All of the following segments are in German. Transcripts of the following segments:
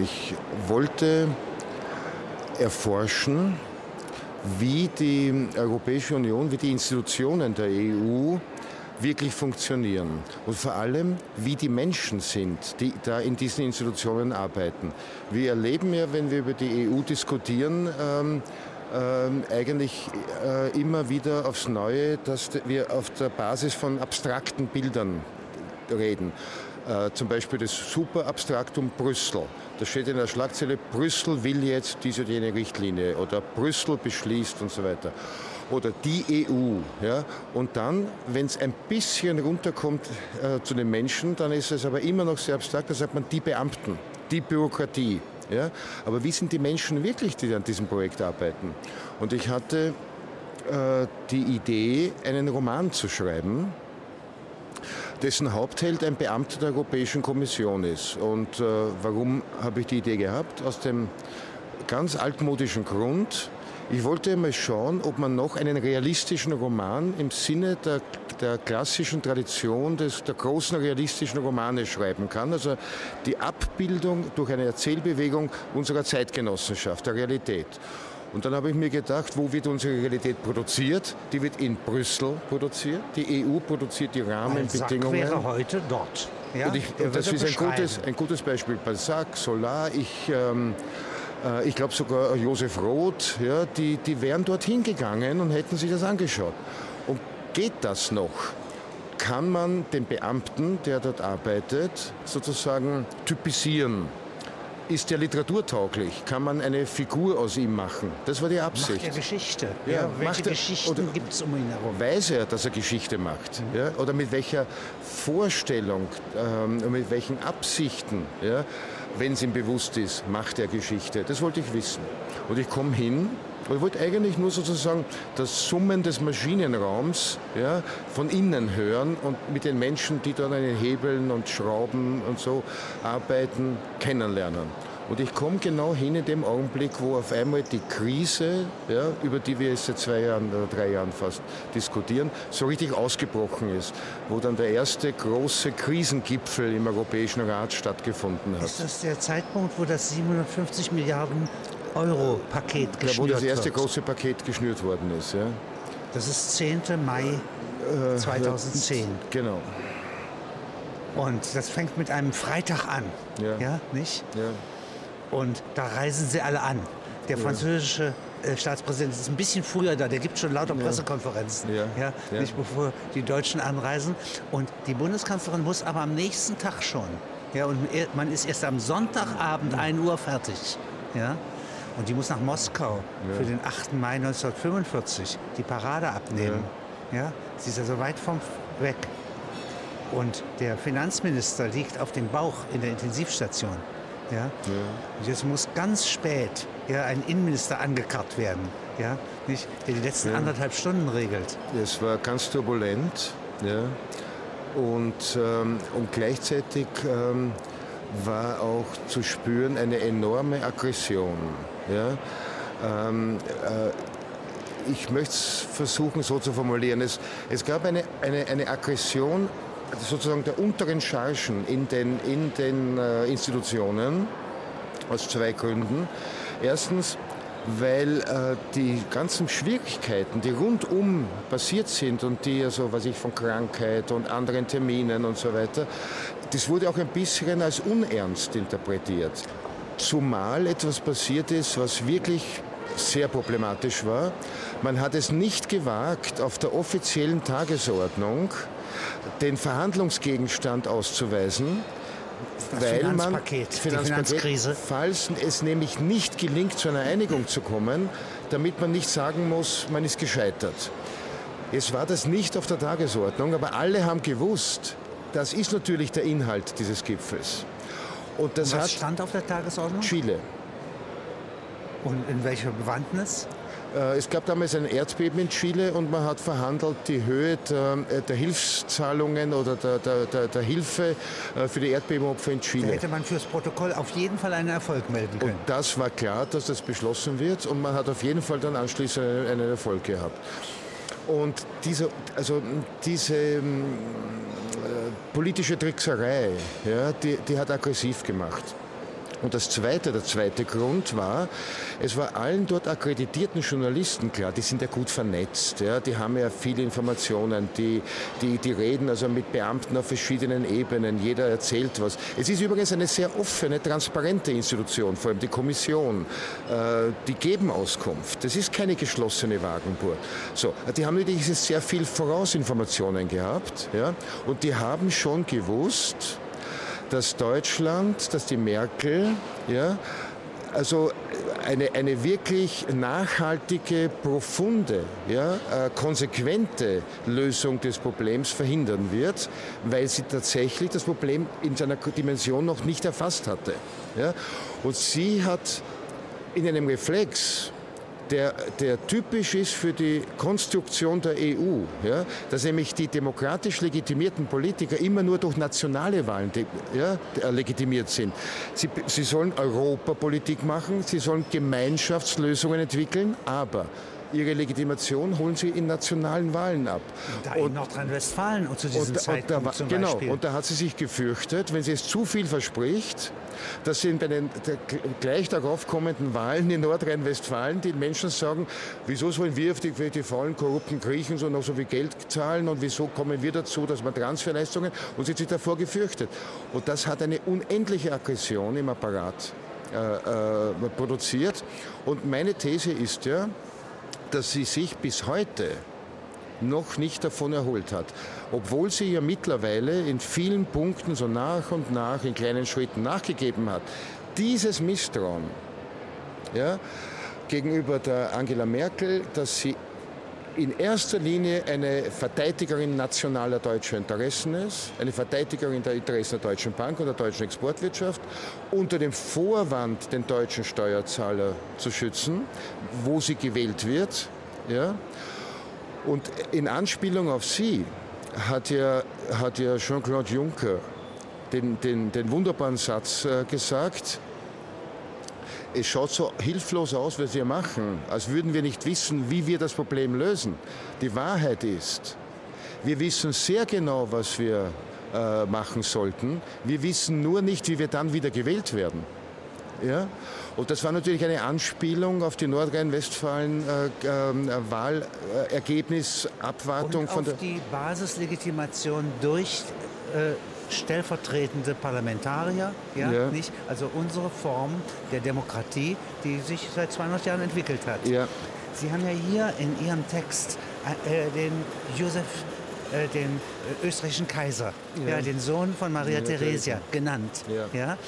Ich wollte erforschen, wie die Europäische Union, wie die Institutionen der EU wirklich funktionieren und vor allem, wie die Menschen sind, die da in diesen Institutionen arbeiten. Wir erleben ja, wenn wir über die EU diskutieren, ähm, ähm, eigentlich äh, immer wieder aufs Neue, dass wir auf der Basis von abstrakten Bildern reden. Äh, zum Beispiel das Superabstraktum Brüssel. Da steht in der Schlagzeile, Brüssel will jetzt diese oder jene Richtlinie oder Brüssel beschließt und so weiter. Oder die EU. Ja? Und dann, wenn es ein bisschen runterkommt äh, zu den Menschen, dann ist es aber immer noch sehr abstrakt, da sagt man die Beamten, die Bürokratie. Ja? Aber wie sind die Menschen wirklich, die an diesem Projekt arbeiten? Und ich hatte äh, die Idee, einen Roman zu schreiben, dessen Hauptheld ein Beamter der Europäischen Kommission ist. Und äh, warum habe ich die Idee gehabt? Aus dem ganz altmodischen Grund, ich wollte mal schauen, ob man noch einen realistischen Roman im Sinne der, der klassischen Tradition des, der großen realistischen Romane schreiben kann. Also die Abbildung durch eine Erzählbewegung unserer Zeitgenossenschaft, der Realität. Und dann habe ich mir gedacht, wo wird unsere Realität produziert? Die wird in Brüssel produziert. Die EU produziert die Rahmenbedingungen. Balzac wäre heute dort. Ja? Und, ich, und das ist ein gutes, ein gutes Beispiel. Balzac, Solar, ich... Ähm, äh, ich glaube sogar Josef Roth, ja, die, die wären dorthin gegangen und hätten sich das angeschaut. Und geht das noch? Kann man den Beamten, der dort arbeitet, sozusagen typisieren? Ist der literaturtauglich? Kann man eine Figur aus ihm machen? Das war die Absicht. Macht er Geschichte? Ja, ja welche er, Geschichten gibt es um ihn herum? Weiß er, dass er Geschichte macht? Mhm. Ja? Oder mit welcher Vorstellung, ähm, mit welchen Absichten, ja? wenn es ihm bewusst ist, macht er Geschichte? Das wollte ich wissen. Und ich komme hin ich wollte eigentlich nur sozusagen das Summen des Maschinenraums ja, von innen hören und mit den Menschen, die dort an den Hebeln und Schrauben und so arbeiten, kennenlernen. Und ich komme genau hin in dem Augenblick, wo auf einmal die Krise, ja, über die wir jetzt seit zwei Jahren oder drei Jahren fast diskutieren, so richtig ausgebrochen ist. Wo dann der erste große Krisengipfel im Europäischen Rat stattgefunden hat. Ist das der Zeitpunkt, wo das 750 Milliarden Euro-Paket geschnürt Wo das erste wird. große Paket geschnürt worden ist. Ja. Das ist 10. Mai äh, 2010. Genau. Und das fängt mit einem Freitag an. Ja. ja nicht? Ja. Und da reisen sie alle an. Der französische äh, Staatspräsident ist ein bisschen früher da, der gibt schon lauter Pressekonferenzen, Ja. Ja, Ja. nicht bevor die Deutschen anreisen. Und die Bundeskanzlerin muss aber am nächsten Tag schon. Ja, und man ist erst am Sonntagabend 1 Uhr fertig. Ja. Und die muss nach Moskau für den 8. Mai 1945 die Parade abnehmen. Ja. Sie ist also weit vom weg. Und der Finanzminister liegt auf dem Bauch in der Intensivstation. Ja? Und jetzt muss ganz spät ja, ein Innenminister angekarrt werden, ja? Nicht? der die letzten anderthalb Stunden regelt. Es war ganz turbulent. Ja. Und, ähm, und gleichzeitig ähm, war auch zu spüren eine enorme Aggression. Ja. Ähm, äh, ich möchte es versuchen so zu formulieren. Es, es gab eine, eine, eine Aggression sozusagen der unteren Chargen in den, in den äh, Institutionen aus zwei Gründen. Erstens, weil äh, die ganzen Schwierigkeiten, die rundum passiert sind und die also, was ich von Krankheit und anderen Terminen und so weiter, das wurde auch ein bisschen als unernst interpretiert. Zumal etwas passiert ist, was wirklich sehr problematisch war. Man hat es nicht gewagt, auf der offiziellen Tagesordnung den Verhandlungsgegenstand auszuweisen, Das weil man Finanzpaket, Finanzkrise. falls es nämlich nicht gelingt, zu einer Einigung zu kommen, damit man nicht sagen muss, man ist gescheitert. Es war das nicht auf der Tagesordnung, aber alle haben gewusst, das ist natürlich der Inhalt dieses Gipfels. Und das Was hat stand auf der Tagesordnung? Chile. Und in welcher Bewandtnis? Äh, Es gab damals ein Erdbeben in Chile und man hat verhandelt die Höhe der, äh, der Hilfszahlungen oder der, der, der, Hilfe äh, für die Erdbebenopfer in Da Chile. hätte man fürs Protokoll auf jeden Fall einen Erfolg melden Und können. das war klar, dass das beschlossen wird und man hat auf jeden Fall dann anschließend einen, einen Erfolg gehabt. Und diese, also diese ähm, äh, politische Trickserei, ja, die, die hat aggressiv gemacht. Und das zweite, der zweite Grund war, es war allen dort akkreditierten Journalisten klar, die sind ja gut vernetzt, ja, die haben ja viele Informationen, die, die, die reden also mit Beamten auf verschiedenen Ebenen, jeder erzählt was. Es ist übrigens eine sehr offene, transparente Institution, vor allem die Kommission. Äh, die geben Auskunft. Das ist keine geschlossene Wagenburg. So, die haben natürlich sehr viel Vorausinformationen gehabt ja, und die haben schon gewusst, dass Deutschland, dass die Merkel, ja, also eine, eine wirklich nachhaltige, profunde, ja, äh, konsequente Lösung des Problems verhindern wird, weil sie tatsächlich das Problem in seiner Dimension noch nicht erfasst hatte. Ja. Und sie hat in einem Reflex der, der typisch ist für die Konstruktion der EU, ja, dass nämlich die demokratisch legitimierten Politiker immer nur durch nationale Wahlen ja, legitimiert sind. Sie, sie sollen Europapolitik machen, sie sollen Gemeinschaftslösungen entwickeln, aber ihre Legitimation holen sie in nationalen Wahlen ab. Da und, in Nordrhein-Westfalen und zu diesem und, Zeitpunkt und da, zum Genau, Beispiel. und da hat sie sich gefürchtet, wenn sie es zu viel verspricht, dass sie bei den gleich darauf kommenden Wahlen in Nordrhein-Westfalen die Menschen sagen, wieso sollen wir auf die, die faulen, korrupten Griechen so noch so viel Geld zahlen und wieso kommen wir dazu, dass man Transferleistungen und sie sich davor gefürchtet. Und das hat eine unendliche Aggression im Apparat äh, äh, produziert. Und meine These ist ja, dass sie sich bis heute noch nicht davon erholt hat. Obwohl sie ja mittlerweile in vielen Punkten so nach und nach in kleinen Schritten nachgegeben hat. Dieses Misstrauen ja, gegenüber der Angela Merkel, dass sie in erster Linie eine Verteidigerin nationaler deutscher Interessen ist, eine Verteidigerin der Interessen der Deutschen Bank und der deutschen Exportwirtschaft, unter dem Vorwand, den deutschen Steuerzahler zu schützen, wo sie gewählt wird. Ja? Und in Anspielung auf sie hat ja, hat ja Jean-Claude Juncker den, den, den wunderbaren Satz äh, gesagt, es schaut so hilflos aus, was wir machen, als würden wir nicht wissen, wie wir das Problem lösen. Die Wahrheit ist, wir wissen sehr genau, was wir äh, machen sollten. Wir wissen nur nicht, wie wir dann wieder gewählt werden. Ja? Und das war natürlich eine Anspielung auf die Nordrhein-Westfalen-Wahlergebnisabwartung. Äh, äh, von der die Basislegitimation durch äh, stellvertretende Parlamentarier, ja, ja, Nicht? also unsere Form der Demokratie, die sich seit 200 Jahren entwickelt hat. Ja. Sie haben ja hier in Ihrem Text äh, den Josef, äh, den äh, österreichischen Kaiser, ja. ja. den Sohn von Maria Theresia, genannt. Ja. Ja?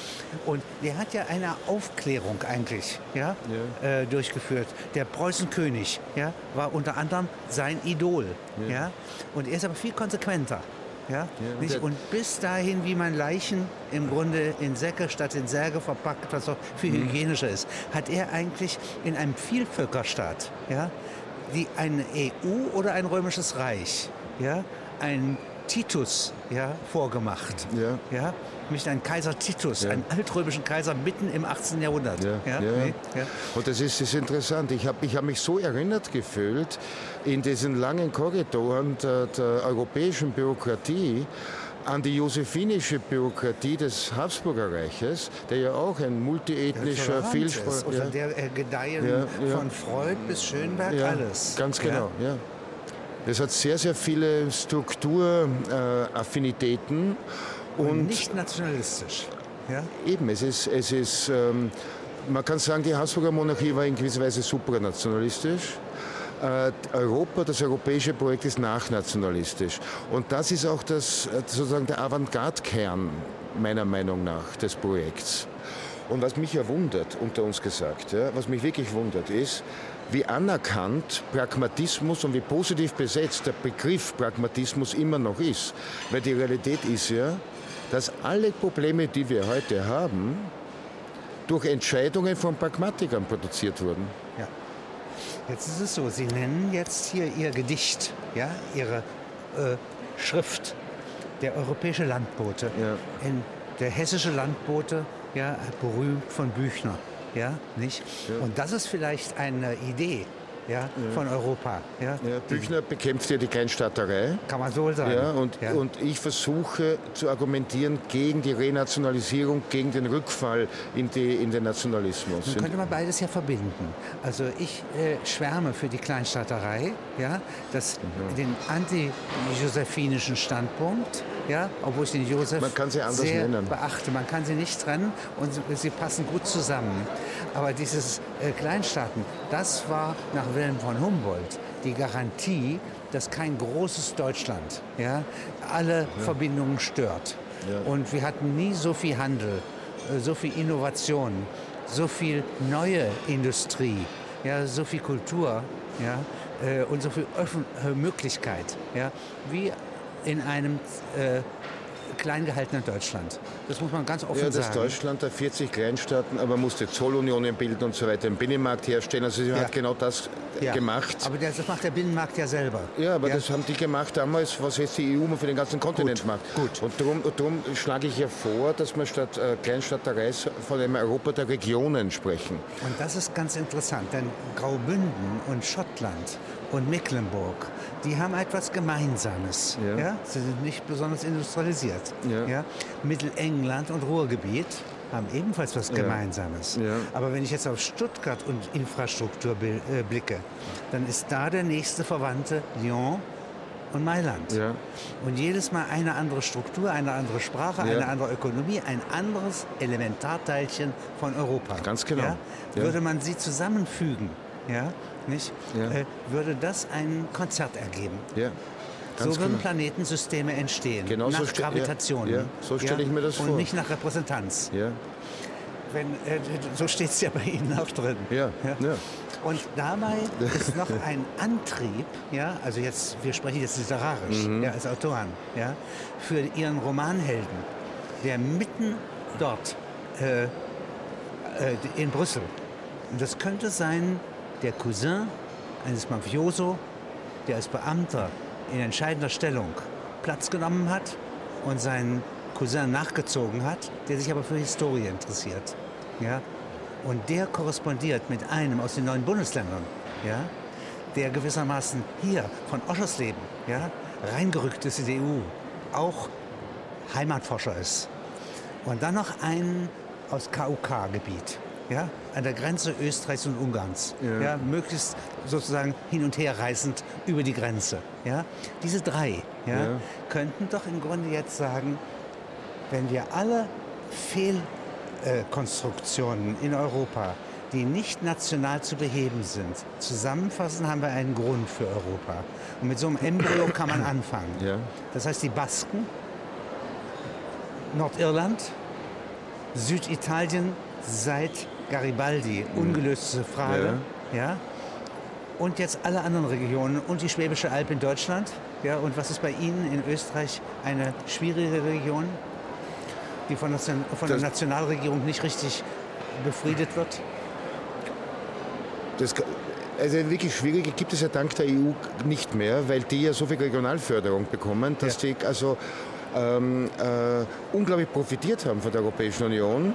Und der hat ja eine Aufklärung eigentlich ja, äh, durchgeführt. Der Preußenkönig ja, war unter anderem sein Idol. Ja. Und er ist aber viel konsequenter. Ja? Nicht? Und bis dahin, wie man Leichen im Grunde in Säcke statt in Särge verpackt, was auch viel mhm. hygienischer ist, hat er eigentlich in einem Vielvölkerstaat, ja, die eine EU oder ein römisches Reich, ja, ein Titus ja, vorgemacht. Ja. Ja, nämlich ein Kaiser Titus, ja. einen altrömischen Kaiser mitten im 18. Jahrhundert. Ja. Ja. Ja. ja. Und das ist, ist interessant. Ich habe ich hab mich so erinnert gefühlt in diesen langen Korridoren der, der europäischen Bürokratie an die josephinische Bürokratie des Habsburger Reiches, der ja auch ein multiethnischer, vielsprachiger... Unter der äh, gedeihen ja, ja. von Freud bis Schönberg ja, alles. Ganz genau, ja. Es hat sehr, sehr viele Strukturaffinitäten. Und, und, nicht nationalistisch. Ja? Eben, es ist, es ist ähm, man kann sagen, die Habsburger Monarchie war in gewisser Weise supranationalistisch. Äh, Europa, das europäische Projekt ist nachnationalistisch. Und das ist auch das, äh, sozusagen der Avantgarde-Kern meiner Meinung nach des Projekts. Und was mich ja wundert, unter uns gesagt, ja, was mich wirklich wundert, ist, wie anerkannt Pragmatismus und wie positiv besetzt der Begriff Pragmatismus immer noch ist. Weil die Realität ist ja, dass alle Probleme, die wir heute haben, durch Entscheidungen von Pragmatikern produziert wurden. Ja. Jetzt ist es so, Sie nennen jetzt hier Ihr Gedicht, ja, Ihre äh, Schrift, der europäische Landbote. Ja. In, der hessische Landbote, ja, berühmt von Büchner. Ja, nicht? Ja. Und das ist vielleicht eine Idee, ja, von Europa. Ja. Büchner bekämpft ja die Kleinstaaterei. Kann man so sagen. Ja, und, und ich versuche zu argumentieren gegen die Renationalisierung, gegen den Rückfall in, die, in den Nationalismus. Nun könnte man beides ja verbinden. Also ich äh, schwärme für die Kleinstaaterei, ja, das, Mhm. den anti-josephinischen Standpunkt, ja, obwohl ich den Josef Man kann sie anders sehr nennen. beachte. Man kann sie nicht trennen und sie, sie passen gut zusammen. Aber dieses äh, Kleinstaaten, das war nach Wilhelm von Humboldt die Garantie, dass kein großes Deutschland ja, alle Verbindungen stört. Ja. Und wir hatten nie so viel Handel, äh, so viel Innovation, so viel neue Industrie, ja, so viel Kultur ja, äh, und so viel Öffn Möglichkeit ja, wie in einem äh, klein gehaltenen Deutschland. Das muss man ganz offen Ja, das sagen. Deutschland der 40 Kleinstaaten, aber musste Zollunionen bilden und so weiter, einen Binnenmarkt herstellen. Also sie Ja. hat genau das Ja. gemacht. Aber das macht der Binnenmarkt ja selber. Ja, aber das haben die gemacht damals, was jetzt die EU für den ganzen Kontinent Gut, macht. gut. Und darum, darum schlage ich ja vor, dass wir statt äh, Kleinstaaterei von einem Europa der Regionen sprechen. Und das ist ganz interessant, denn Graubünden und Schottland und Mecklenburg, die haben etwas Gemeinsames. Ja. Ja. Sie sind nicht besonders industrialisiert. Ja. Mittelengland und Ruhrgebiet haben ebenfalls was Gemeinsames. Ja. Aber wenn ich jetzt auf Stuttgart und Infrastruktur äh, blicke, dann ist da der nächste Verwandte Lyon und Mailand. Ja. Und jedes Mal eine andere Struktur, eine andere Sprache, Ja. eine andere Ökonomie, ein anderes Elementarteilchen von Europa. Ganz genau. Ja? Ja. Würde man sie zusammenfügen, ja, nicht, Ja. Äh, würde das ein Konzert ergeben. Ja. Ganz so würden genau. Planetensysteme entstehen. Genau so nach ja, Gravitation. ja, so stelle ich mir das und vor. nicht nach Repräsentanz. Ja. Wenn, äh, so steht es ja bei Ihnen auch drin. Ja. Ja. Und dabei ist noch ein Antrieb, ja, also jetzt, wir sprechen jetzt literarisch, Mhm. ja, als Autoren, ja, für Ihren Romanhelden, der mitten dort äh, äh, in Brüssel, und das könnte sein der Cousin eines Mafioso, der als Beamter in entscheidender Stellung Platz genommen hat und seinen Cousin nachgezogen hat, der sich aber für Historie interessiert. Ja? Und der korrespondiert mit einem aus den neuen Bundesländern, ja? der gewissermaßen hier von Oschersleben ja? reingerückt ist in die EU, auch Heimatforscher ist. Und dann noch einen aus KUK-Gebiet, ja? an der Grenze Österreichs und Ungarns. Ja. Ja? möglichst sozusagen hin und her reisend über die Grenze. Ja? Diese drei ja, Ja. könnten doch im Grunde jetzt sagen, wenn wir alle Fehlkonstruktionen in Europa, die nicht national zu beheben sind, zusammenfassen, haben wir einen Grund für Europa. Und mit so einem Embryo kann man anfangen. Ja. Das heißt, die Basken, Nordirland, Süditalien seit Garibaldi, ungelöste Frage. Ja. Und jetzt alle anderen Regionen und die Schwäbische Alb in Deutschland. Ja, und was ist bei Ihnen in Österreich eine schwierige Region, die von, Nation, von der Nationalregierung nicht richtig befriedet wird? Das, also wirklich schwierige gibt es ja dank der EU nicht mehr, weil die ja so viel Regionalförderung bekommen, dass Ja. die also ähm, äh, unglaublich profitiert haben von der Europäischen Union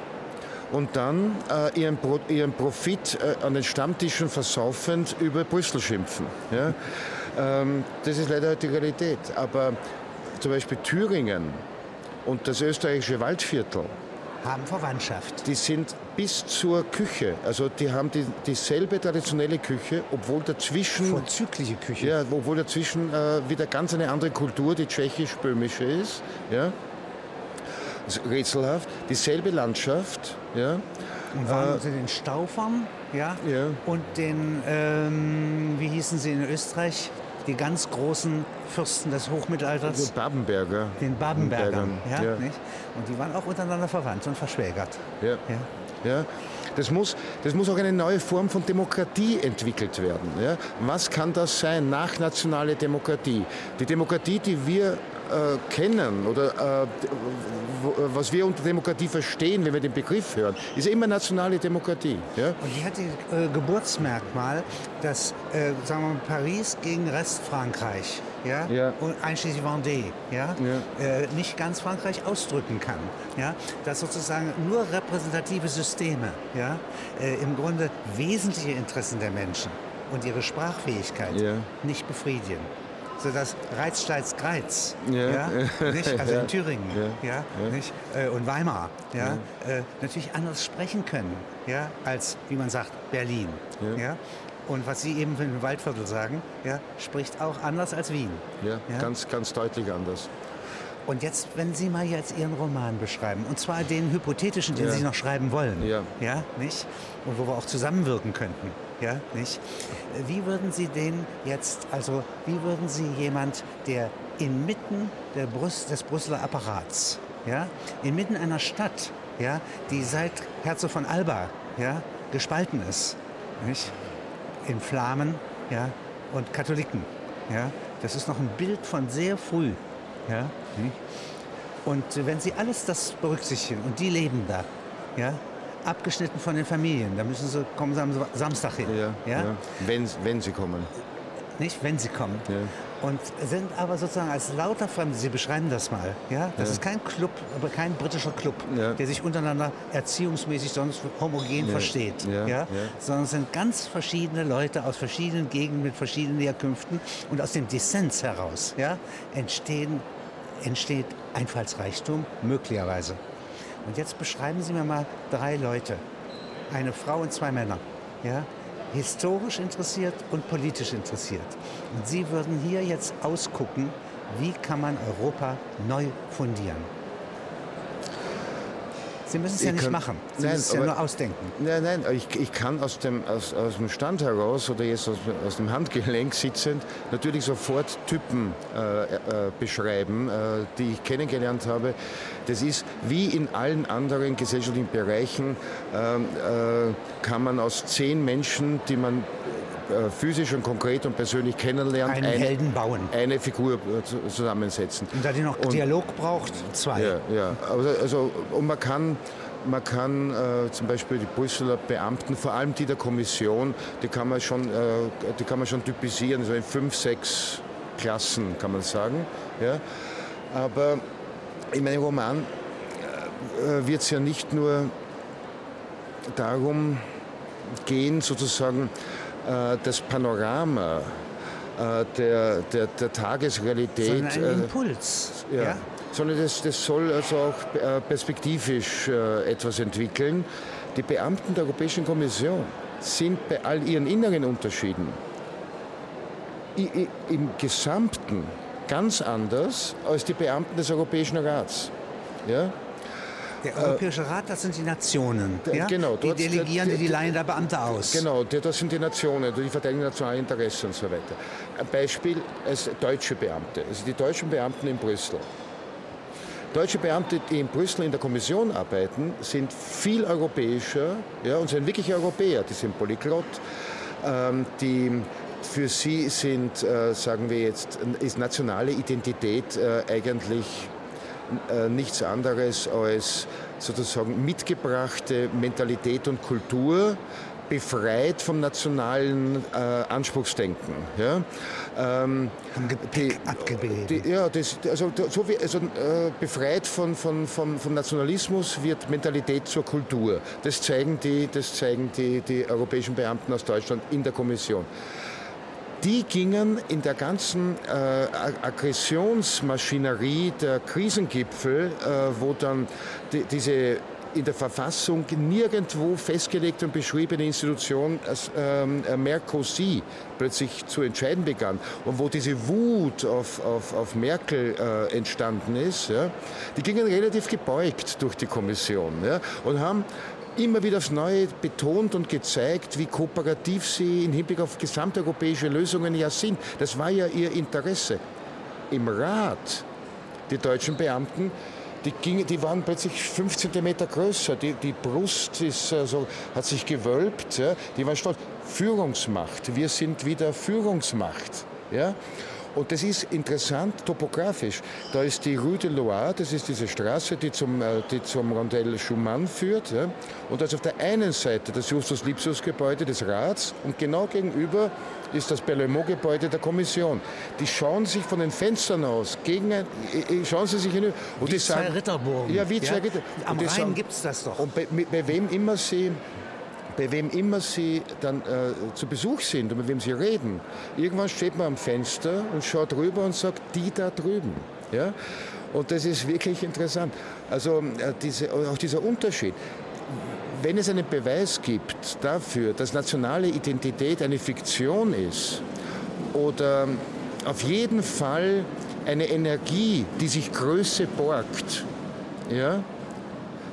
und dann äh, ihren, Pro, ihren Profit äh, an den Stammtischen versaufend über Brüssel schimpfen. Ja? Ähm, das ist leider die Realität. Aber zum Beispiel Thüringen und das österreichische Waldviertel, Haben Verwandtschaft. die sind bis zur Küche, also die haben die, dieselbe traditionelle Küche, obwohl dazwischen, Vorzügliche Küche. ja, obwohl dazwischen äh, wieder ganz eine andere Kultur, die tschechisch-böhmische ist. Ja. Ist rätselhaft. Dieselbe Landschaft. Ja. Und waren Sie den Staufern, ja? Ja. Und den, ähm, wie hießen sie in Österreich? Die ganz großen Fürsten des Hochmittelalters. Also Babenberger. Den Babenbergern. Ja, Ja. Und die waren auch untereinander verwandt und verschwägert. Ja. Ja. Ja, das, muss, das muss auch eine neue Form von Demokratie entwickelt werden. Ja? Was kann das sein, nachnationale Demokratie? Die Demokratie, die wir äh, kennen oder äh, wo, was wir unter Demokratie verstehen, wenn wir den Begriff hören, ist immer nationale Demokratie. Ja? Und die hat das äh, Geburtsmerkmal, dass, äh, sagen wir mal, Paris gegen Restfrankreich, ja, Ja. und einschließlich Vendée, ja, Ja. Äh, nicht ganz Frankreich ausdrücken kann, ja, dass sozusagen nur repräsentative Systeme, ja, äh, im Grunde wesentliche Interessen der Menschen und ihre Sprachfähigkeit nicht befriedigen. Sodass Reizsteins Greiz, Ja. ja, nicht, also in Thüringen Ja. ja. Nicht, äh, und Weimar ja, Äh, natürlich anders sprechen können ja, als, wie man sagt, Berlin. Ja. Und was Sie eben im Waldviertel sagen, ja, spricht auch anders als Wien. Ja, Ja. Ganz, ganz deutlich anders. Und jetzt, wenn Sie mal jetzt Ihren Roman beschreiben, und zwar den hypothetischen, den Ja. Sie noch schreiben wollen, Ja. ja, nicht? Und wo wir auch zusammenwirken könnten, ja, nicht? Wie würden Sie den jetzt, also wie würden Sie jemand, der inmitten der Brüs des Brüsseler Apparats, ja, inmitten einer Stadt, ja, die seit Herzog von Alba, ja, gespalten ist, nicht? In Flamen, ja, und Katholiken, ja, das ist noch ein Bild von sehr früh, ja? Und wenn Sie alles das berücksichtigen und die leben da, ja, abgeschnitten von den Familien, da müssen Sie kommen Sie am Samstag hin, ja, ja. Wenn, wenn sie kommen. Nicht, wenn Sie kommen. Ja. Und sind aber sozusagen als lauter Fremde, Sie beschreiben das mal, ja, das Ja. ist kein Club, aber kein britischer Club, Ja. der sich untereinander erziehungsmäßig sonst homogen versteht, ja. sondern es sind ganz verschiedene Leute aus verschiedenen Gegenden mit verschiedenen Herkünften und aus dem Dissens heraus, ja, entstehen, entsteht Einfallsreichtum möglicherweise. Und jetzt beschreiben Sie mir mal drei Leute, eine Frau und zwei Männer, ja, historisch interessiert und politisch interessiert. Und Sie würden hier jetzt ausgucken, wie kann man Europa neu fundieren. Sie müssen es ja Ich nicht kann- machen. Sie Nein, müssen es ja aber- nur ausdenken. Nein, nein, ich, ich kann aus dem, aus, aus dem Stand heraus oder jetzt aus, aus dem Handgelenk sitzend natürlich sofort Typen äh, äh, beschreiben, äh, die ich kennengelernt habe. Das ist wie in allen anderen gesellschaftlichen Bereichen, ähm, äh, kann man aus zehn Menschen, die man physisch und konkret und persönlich kennenlernt, Einen eine, Helden bauen. eine Figur äh, zu- zusammensetzen. Und da die noch Und- Dialog braucht, zwei. Ja, ja. Also, also und man kann, man kann äh, zum Beispiel die Brüsseler Beamten, vor allem die der Kommission, die kann man schon, äh, die kann man schon typisieren, so in fünf, sechs Klassen kann man sagen. Ja. Aber in meinem Roman äh, wird es ja nicht nur darum gehen, sozusagen äh, das Panorama äh, der, der, der Tagesrealität. Sondern ein äh, Impuls. ja. Ja? Sondern das, das soll also auch äh, perspektivisch äh, etwas entwickeln. Die Beamten der Europäischen Kommission sind bei all ihren inneren Unterschieden im Gesamten ganz anders als die Beamten des Europäischen Rats. Ja? Der Europäische Rat, das sind die Nationen. ja? genau, die delegieren der- die, die leihen da Beamte aus. Genau, die- das sind die Nationen, die verteidigen nationale Interessen und so weiter. Ein Beispiel als deutsche Beamte, also die deutschen Beamten in Brüssel. Deutsche Beamte, die in Brüssel in der Kommission arbeiten, sind viel europäischer ja, und sind wirklich Europäer. Die sind polyglott, ähm, die für sie sind, äh, sagen wir jetzt, ist nationale Identität äh, eigentlich äh, nichts anderes als sozusagen mitgebrachte Mentalität und Kultur, befreit vom nationalen äh, Anspruchsdenken. Ja? Ähm, Gepäck abgebildet. die, ja, das, also, so wie, also äh, befreit von, von, vom, vom Nationalismus wird Mentalität zur Kultur. Das zeigen, die, das zeigen die, die europäischen Beamten aus Deutschland in der Kommission die gingen in der ganzen äh, Aggressionsmaschinerie der Krisengipfel, äh, wo dann die, diese in der Verfassung nirgendwo festgelegte und beschriebene Institution als ähm, äh, Mercosi plötzlich zu entscheiden begann. Und wo diese Wut auf, auf, auf Merkel äh, entstanden ist, ja, die gingen relativ gebeugt durch die Kommission ja, und haben immer wieder aufs Neue betont und gezeigt, wie kooperativ sie im Hinblick auf gesamteuropäische Lösungen ja sind. Das war ja ihr Interesse. Im Rat, die deutschen Beamten, die, gingen, die waren plötzlich 5 cm größer. Die, die Brust ist, also, hat sich gewölbt. Ja. Die waren stolz. Führungsmacht. Wir sind wieder Führungsmacht. Ja. Und das ist interessant topografisch. Da ist die Rue de Loire, das ist diese Straße, die zum, äh, die zum Rondell Schumann führt. Ja? Und da ist auf der einen Seite das Justus-Lipsius-Gebäude des Rats und genau gegenüber ist das Berlemont-Gebäude der Kommission. Die schauen sich von den Fenstern aus, gegen ein, äh, schauen sie sich hinüber und Wie die zwei sagen, Ritterburgen. Ja, wie zwei Ritter. Am Und die Rhein gibt es das doch. und bei, bei wem immer sie bei wem immer sie dann äh, zu Besuch sind und mit wem sie reden, irgendwann steht man am Fenster und schaut rüber und sagt, die da drüben. Ja? Und das ist wirklich interessant. Also äh, diese, auch dieser Unterschied. Wenn es einen Beweis gibt dafür, dass nationale Identität eine Fiktion ist oder auf jeden Fall eine Energie, die sich Größe borgt, ja,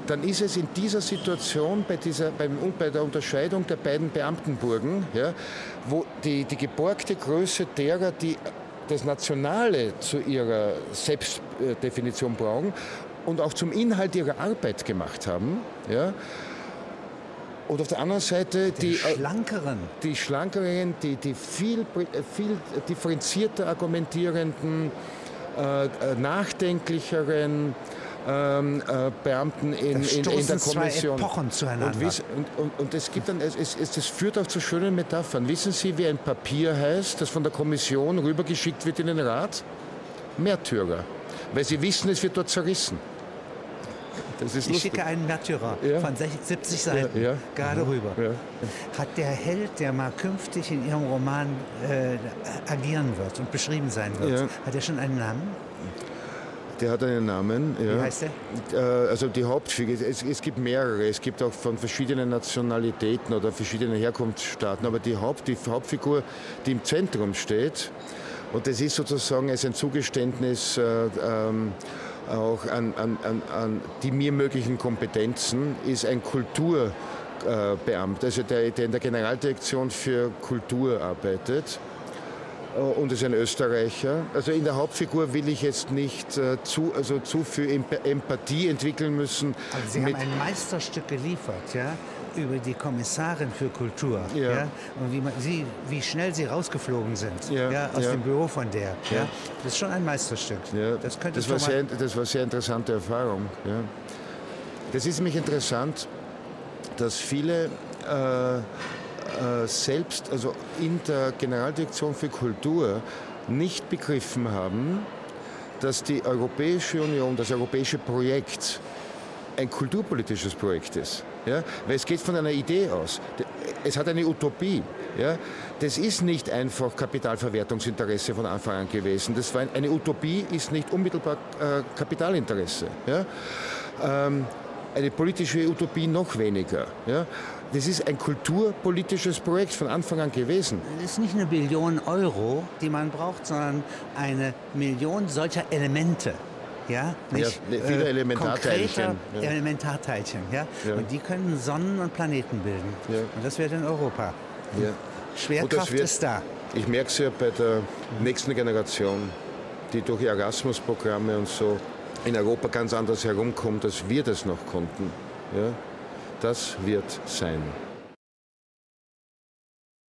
dann ist es in dieser Situation bei, dieser, beim, bei der Unterscheidung der beiden Beamtenburgen, ja, wo die, die geborgte Größe derer, die das Nationale zu ihrer Selbstdefinition brauchen und auch zum Inhalt ihrer Arbeit gemacht haben, ja, und auf der anderen Seite die, die schlankeren, die, schlankeren, die, die viel, viel differenzierter argumentierenden, äh, äh nachdenklicheren, ähm, äh, Beamten in, in, in, der Kommission. Zwei Epochen zueinander. Und, und, und, und es gibt dann, es, es, es, führt auch zu schönen Metaphern. Wissen Sie, wie ein Papier heißt, das von der Kommission rübergeschickt wird in den Rat? Märtyrer. Weil sie wissen, es wird dort zerrissen. Das ist ich lustig. schicke einen Märtyrer ja. von 70 Seiten ja, ja. gerade rüber. Hat der Held, der mal künftig in Ihrem Roman äh, agieren wird und beschrieben sein wird, hat er schon einen Namen? Der hat einen Namen. Ja. Wie heißt der? Äh, also die Hauptfigur, es, es, gibt mehrere. Es gibt auch von verschiedenen Nationalitäten oder verschiedenen Herkunftsstaaten. Aber die, Haupt, die Hauptfigur, die im Zentrum steht, und das ist sozusagen als ein Zugeständnis äh, ähm, auch an, an, an, an, die mir möglichen Kompetenzen, ist ein Kulturbeamter, also der, der in der Generaldirektion für Kultur arbeitet. Äh, und ist ein Österreicher. Also in der Hauptfigur will ich jetzt nicht äh, zu, also zu viel Empathie entwickeln müssen. Also Sie haben ein Meisterstück geliefert, ja? über die Kommissarin für Kultur ja. ja? und wie, man, sie, wie schnell sie rausgeflogen sind ja, ja aus dem Büro von der. Ja. Das ist schon ein Meisterstück. Das, könnte das, war sehr, das war eine sehr interessante Erfahrung. Ja. Das ist nämlich interessant, dass viele äh, äh, selbst, also in der Generaldirektion für Kultur, nicht begriffen haben, dass die Europäische Union, das europäische Projekt, ein kulturpolitisches Projekt ist. Ja? Weil es geht von einer Idee aus. Es hat eine Utopie. Ja? Das ist nicht einfach Kapitalverwertungsinteresse von Anfang an gewesen. Das war eine Utopie ist nicht unmittelbar äh, Kapitalinteresse. Ja? Ähm, eine politische Utopie noch weniger. Ja? Das ist ein kulturpolitisches Projekt von Anfang an gewesen. Es ist nicht eine Billion Euro, die man braucht, sondern eine Million solcher Elemente. Ja, nicht, ja, viele äh, Elementarteilchen. Ja. Elementarteilchen, ja? ja? Und die können Sonnen und Planeten bilden. Ja. Und das wird in Europa. Ja. Schwerkraft wird, ist da. Ich merke es ja bei der nächsten Generation, die durch Erasmus-Programme und so in Europa ganz anders herumkommt, als wir das noch konnten. Ja? Das wird sein.